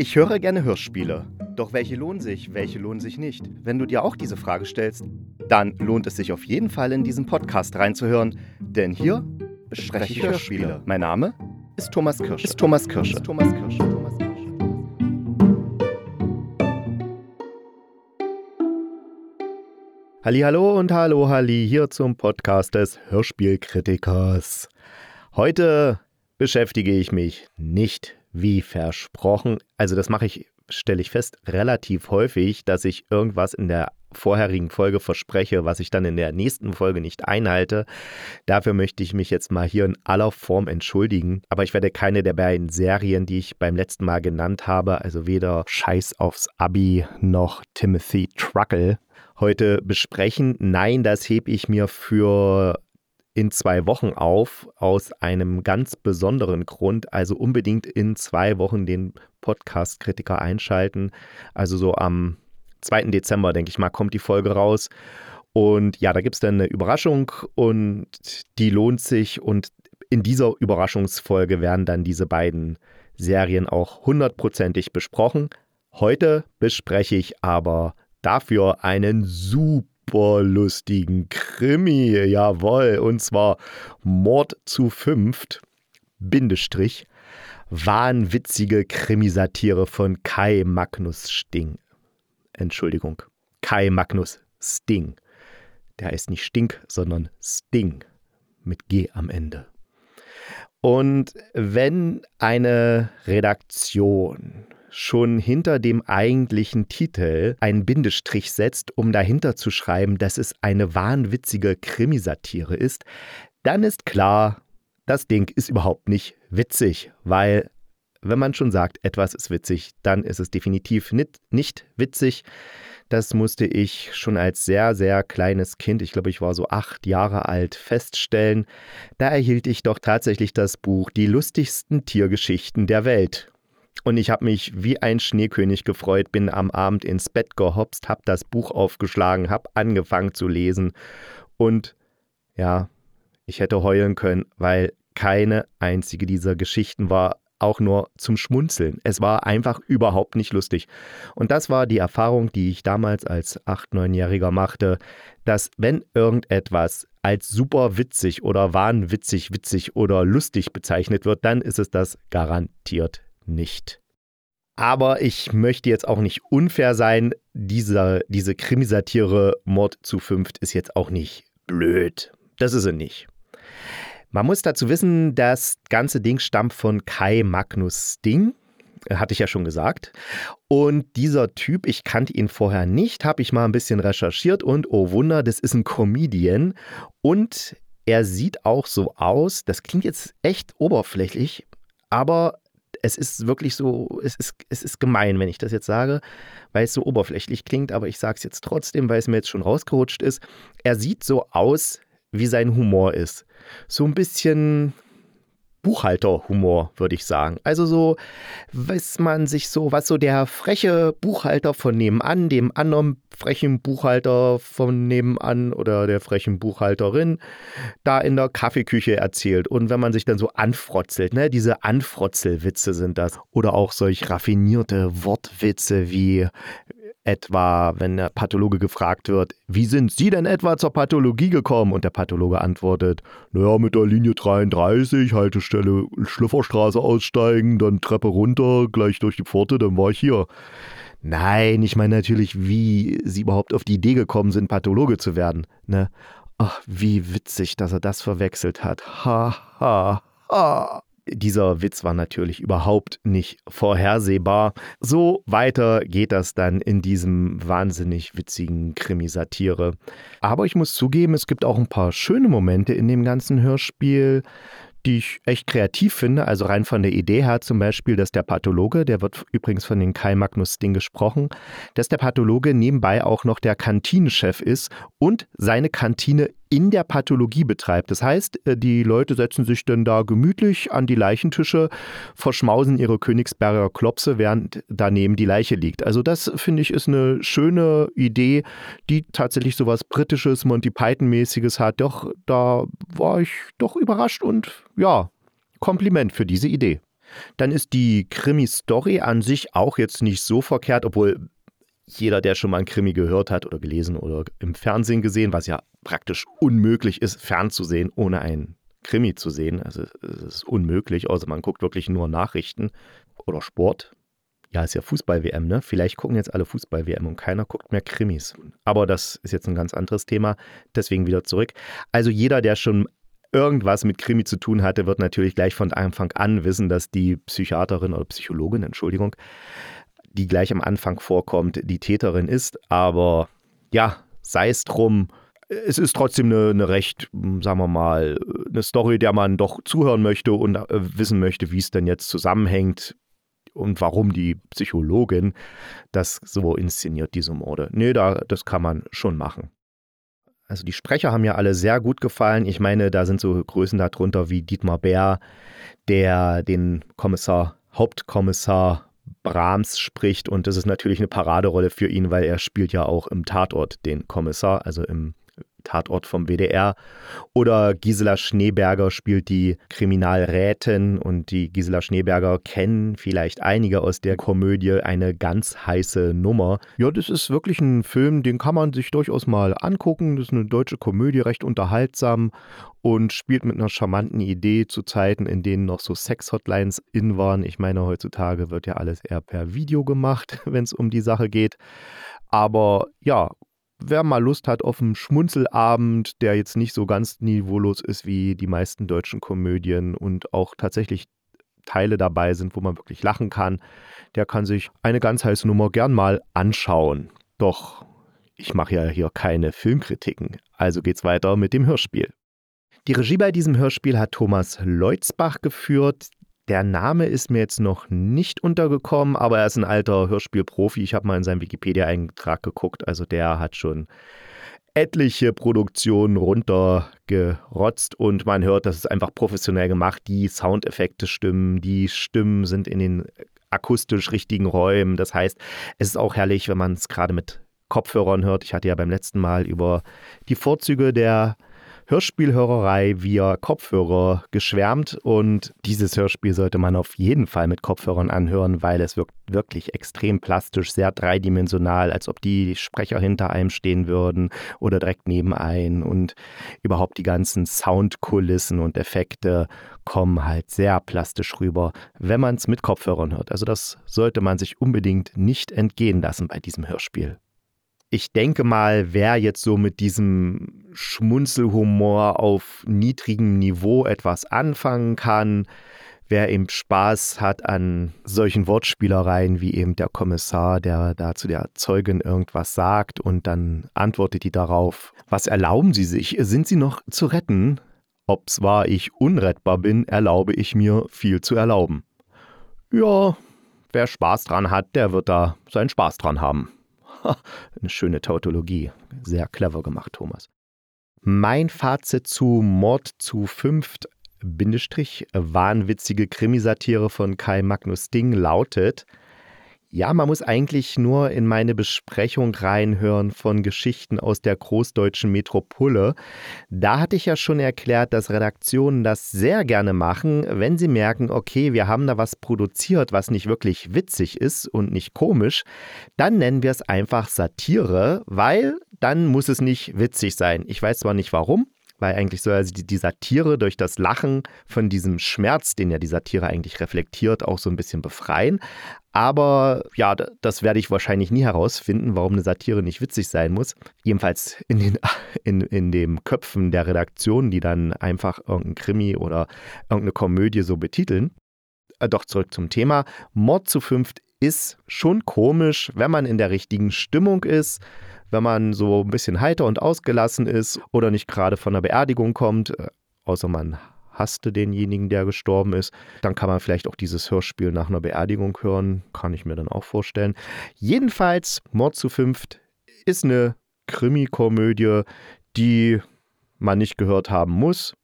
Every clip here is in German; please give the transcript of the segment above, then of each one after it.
Ich höre gerne Hörspiele. Doch welche lohnen sich, welche lohnen sich nicht? Wenn du dir auch diese Frage stellst, dann lohnt es sich auf jeden Fall in diesen Podcast reinzuhören, denn hier bespreche ich Hörspiele. Mein Name ist Thomas Kirsch. Ist Thomas Kirsch. Ist Thomas Kirsch. Thomas Kirsch. Hallo und hallo Halli hier zum Podcast des Hörspielkritikers. Heute beschäftige ich mich nicht wie versprochen. Also das mache ich, stelle ich fest, relativ häufig, dass ich irgendwas in der vorherigen Folge verspreche, was ich dann in der nächsten Folge nicht einhalte. Dafür möchte ich mich jetzt mal hier in aller Form entschuldigen. Aber ich werde keine der beiden Serien, die ich beim letzten Mal genannt habe, also weder Scheiß aufs Abi noch Timothy Truckle, heute besprechen. Nein, das hebe ich mir für in zwei Wochen auf, aus einem ganz besonderen Grund. Also unbedingt in zwei Wochen den Podcast-Kritiker einschalten. Also so am 2. Dezember, denke ich mal, kommt die Folge raus. Und ja, da gibt es dann eine Überraschung und die lohnt sich. Und in dieser Überraschungsfolge werden dann diese beiden Serien auch hundertprozentig besprochen. Heute bespreche ich aber dafür einen super super lustigen Krimi, jawohl, und zwar Mord zu fünft, Bindestrich, wahnwitzige Krimisatire von Kai Magnus Sting. Entschuldigung, Kai Magnus Sting. Der heißt nicht Stink, sondern Sting mit G am Ende. Und wenn eine Redaktion schon hinter dem eigentlichen Titel einen Bindestrich setzt, um dahinter zu schreiben, dass es eine wahnwitzige Krimisatire ist, dann ist klar, das Ding ist überhaupt nicht witzig, weil wenn man schon sagt, etwas ist witzig, dann ist es definitiv nicht, nicht witzig. Das musste ich schon als sehr, sehr kleines Kind, ich glaube, ich war so acht Jahre alt, feststellen. Da erhielt ich doch tatsächlich das Buch Die lustigsten Tiergeschichten der Welt. Und ich habe mich wie ein Schneekönig gefreut, bin am Abend ins Bett gehopst, habe das Buch aufgeschlagen, habe angefangen zu lesen und ja, ich hätte heulen können, weil keine einzige dieser Geschichten war auch nur zum Schmunzeln. Es war einfach überhaupt nicht lustig. Und das war die Erfahrung, die ich damals als 8-, 9-Jähriger machte, dass wenn irgendetwas als super witzig oder wahnwitzig, witzig oder lustig bezeichnet wird, dann ist es das garantiert nicht. Aber ich möchte jetzt auch nicht unfair sein. Diese, diese Krimisatire Mord zu fünft ist jetzt auch nicht blöd. Das ist sie nicht. Man muss dazu wissen, das ganze Ding stammt von Kai Magnus Sting. Hatte ich ja schon gesagt. Und dieser Typ, ich kannte ihn vorher nicht, habe ich mal ein bisschen recherchiert und oh Wunder, das ist ein Comedian. Und er sieht auch so aus, das klingt jetzt echt oberflächlich, aber es ist wirklich so, es ist, es ist gemein, wenn ich das jetzt sage, weil es so oberflächlich klingt, aber ich sage es jetzt trotzdem, weil es mir jetzt schon rausgerutscht ist. Er sieht so aus, wie sein Humor ist. So ein bisschen Buchhalterhumor, würde ich sagen. Also so, weiß man sich so, was so der freche Buchhalter von nebenan, dem anderen frechen Buchhalter von nebenan oder der frechen Buchhalterin da in der Kaffeeküche erzählt. Und wenn man sich dann so anfrotzelt, ne, diese Anfrotzelwitze sind das. Oder auch solch raffinierte Wortwitze wie etwa, wenn der Pathologe gefragt wird, wie sind Sie denn etwa zur Pathologie gekommen? Und der Pathologe antwortet, naja, mit der Linie 33, Haltestelle Schlüfferstraße aussteigen, dann Treppe runter, gleich durch die Pforte, dann war ich hier. Nein, ich meine natürlich, wie Sie überhaupt auf die Idee gekommen sind, Pathologe zu werden. Ne? Ach, wie witzig, dass er das verwechselt hat. Ha, ha, ha. Dieser Witz war natürlich überhaupt nicht vorhersehbar. So weiter geht das dann in diesem wahnsinnig witzigen Krimisatire. Aber ich muss zugeben, es gibt auch ein paar schöne Momente in dem ganzen Hörspiel die ich echt kreativ finde. Also rein von der Idee her zum Beispiel, dass der Pathologe, der wird übrigens von den Kai Magnus Ding gesprochen, dass der Pathologe nebenbei auch noch der Kantinenchef ist und seine Kantine in der Pathologie betreibt. Das heißt, äh, die Leute setzen sich dann da gemütlich an die Leichentische, verschmausen ihre Königsberger Klopse, während daneben die Leiche liegt. Also das finde ich ist eine schöne Idee, die tatsächlich so was britisches, Monty Python-mäßiges hat. Doch da war ich doch überrascht und ja, Kompliment für diese Idee. Dann ist die Krimi-Story an sich auch jetzt nicht so verkehrt, obwohl jeder, der schon mal einen Krimi gehört hat oder gelesen oder im Fernsehen gesehen, was ja praktisch unmöglich ist, fernzusehen, ohne einen Krimi zu sehen. Also es ist unmöglich, außer man guckt wirklich nur Nachrichten oder Sport. Ja, ist ja Fußball-WM, ne? Vielleicht gucken jetzt alle Fußball-WM und keiner guckt mehr Krimis. Aber das ist jetzt ein ganz anderes Thema. Deswegen wieder zurück. Also jeder, der schon irgendwas mit Krimi zu tun hatte, wird natürlich gleich von Anfang an wissen, dass die Psychiaterin oder Psychologin, Entschuldigung, die gleich am Anfang vorkommt, die Täterin ist. Aber ja, sei es drum. Es ist trotzdem eine, eine, recht, sagen wir mal, eine Story, der man doch zuhören möchte und äh, wissen möchte, wie es denn jetzt zusammenhängt und warum die Psychologin das so inszeniert, diese Morde. Nee, da, das kann man schon machen. Also die Sprecher haben ja alle sehr gut gefallen. Ich meine, da sind so Größen darunter wie Dietmar Bär, der den Kommissar, Hauptkommissar Brahms spricht. Und das ist natürlich eine Paraderolle für ihn, weil er spielt ja auch im Tatort den Kommissar, also im Tatort vom WDR. Oder Gisela Schneeberger spielt die Kriminalrätin und die Gisela Schneeberger kennen vielleicht einige aus der Komödie eine ganz heiße Nummer. Ja, das ist wirklich ein Film, den kann man sich durchaus mal angucken. Das ist eine deutsche Komödie, recht unterhaltsam und spielt mit einer charmanten Idee zu Zeiten, in denen noch so Sex-Hotlines in waren. Ich meine, heutzutage wird ja alles eher per Video gemacht, wenn es um die Sache geht. Aber ja, wer mal Lust hat auf einen Schmunzelabend, der jetzt nicht so ganz niveaulos ist wie die meisten deutschen Komödien und auch tatsächlich Teile dabei sind, wo man wirklich lachen kann, der kann sich eine ganz heiße Nummer gern mal anschauen. Doch ich mache ja hier keine Filmkritiken, also geht's weiter mit dem Hörspiel. Die Regie bei diesem Hörspiel hat Thomas Leutzbach geführt. Der Name ist mir jetzt noch nicht untergekommen, aber er ist ein alter Hörspielprofi. Ich habe mal in seinem Wikipedia-Eintrag geguckt. Also der hat schon etliche Produktionen runtergerotzt und man hört, das ist einfach professionell gemacht. Die Soundeffekte stimmen, die Stimmen sind in den akustisch richtigen Räumen. Das heißt, es ist auch herrlich, wenn man es gerade mit Kopfhörern hört. Ich hatte ja beim letzten Mal über die Vorzüge der Hörspielhörerei via Kopfhörer geschwärmt und dieses Hörspiel sollte man auf jeden Fall mit Kopfhörern anhören, weil es wirkt wirklich extrem plastisch, sehr dreidimensional, als ob die Sprecher hinter einem stehen würden oder direkt neben einem und überhaupt die ganzen Soundkulissen und Effekte kommen halt sehr plastisch rüber, wenn man es mit Kopfhörern hört. Also das sollte man sich unbedingt nicht entgehen lassen bei diesem Hörspiel ich denke mal, wer jetzt so mit diesem Schmunzelhumor auf niedrigem Niveau etwas anfangen kann, wer eben Spaß hat an solchen Wortspielereien wie eben der Kommissar, der da zu der Zeugin irgendwas sagt und dann antwortet die darauf, was erlauben Sie sich? Sind Sie noch zu retten? Ob zwar ich unrettbar bin, erlaube ich mir viel zu erlauben. Ja, wer Spaß dran hat, der wird da seinen Spaß dran haben. Eine schöne Tautologie. Sehr clever gemacht, Thomas. Mein Fazit zu Mord zu fünft Bindestrich wahnwitzige Krimisatire von Kai Magnus Ding lautet ja, man muss eigentlich nur in meine Besprechung reinhören von Geschichten aus der großdeutschen Metropole. Da hatte ich ja schon erklärt, dass Redaktionen das sehr gerne machen, wenn sie merken, okay, wir haben da was produziert, was nicht wirklich witzig ist und nicht komisch, dann nennen wir es einfach Satire, weil dann muss es nicht witzig sein. Ich weiß zwar nicht warum, weil eigentlich soll also die, die Satire durch das Lachen von diesem Schmerz, den ja die Satire eigentlich reflektiert, auch so ein bisschen befreien. Aber ja, das werde ich wahrscheinlich nie herausfinden, warum eine Satire nicht witzig sein muss. Jedenfalls in den in, in den Köpfen der Redaktion, die dann einfach irgendein Krimi oder irgendeine Komödie so betiteln. Äh, doch zurück zum Thema. Mord zu fünft ist schon komisch, wenn man in der richtigen Stimmung ist wenn man so ein bisschen heiter und ausgelassen ist oder nicht gerade von einer Beerdigung kommt, äh, außer man hasste denjenigen, der gestorben ist, dann kann man vielleicht auch dieses Hörspiel nach einer Beerdigung hören, kann ich mir dann auch vorstellen. Jedenfalls, Mord zu fünft ist eine Krimi-Komödie, die man nicht gehört haben muss.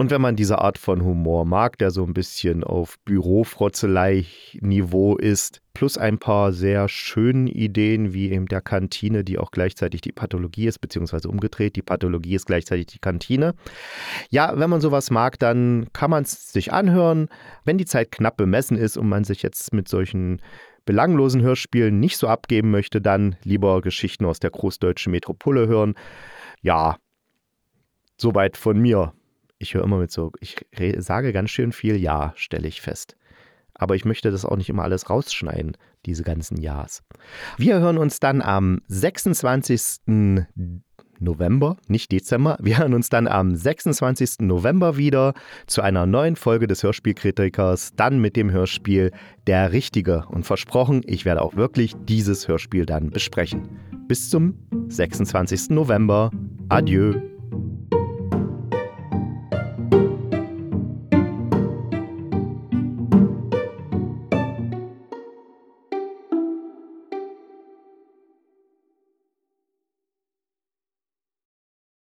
Und wenn man diese Art von Humor mag, der so ein bisschen auf Bürofrotzelei-Niveau ist, plus ein paar sehr schönen Ideen, wie eben der Kantine, die auch gleichzeitig die Pathologie ist, beziehungsweise umgedreht, die Pathologie ist gleichzeitig die Kantine. Ja, wenn man sowas mag, dann kann man es sich anhören. Wenn die Zeit knapp bemessen ist und man sich jetzt mit solchen belanglosen Hörspielen nicht so abgeben möchte, dann lieber Geschichten aus der großdeutschen Metropole hören. Ja, soweit von mir ich höre immer mit so, ich sage ganz schön viel Ja, stelle ich fest. Aber ich möchte das auch nicht immer alles rausschneiden, diese ganzen Ja's. Wir hören uns dann am 26. November, nicht Dezember. Wir hören uns dann am 26. November wieder zu einer neuen Folge des Hörspielkritikers, dann mit dem Hörspiel Der Richtige. Und versprochen, ich werde auch wirklich dieses Hörspiel dann besprechen. Bis zum 26. November. Adieu.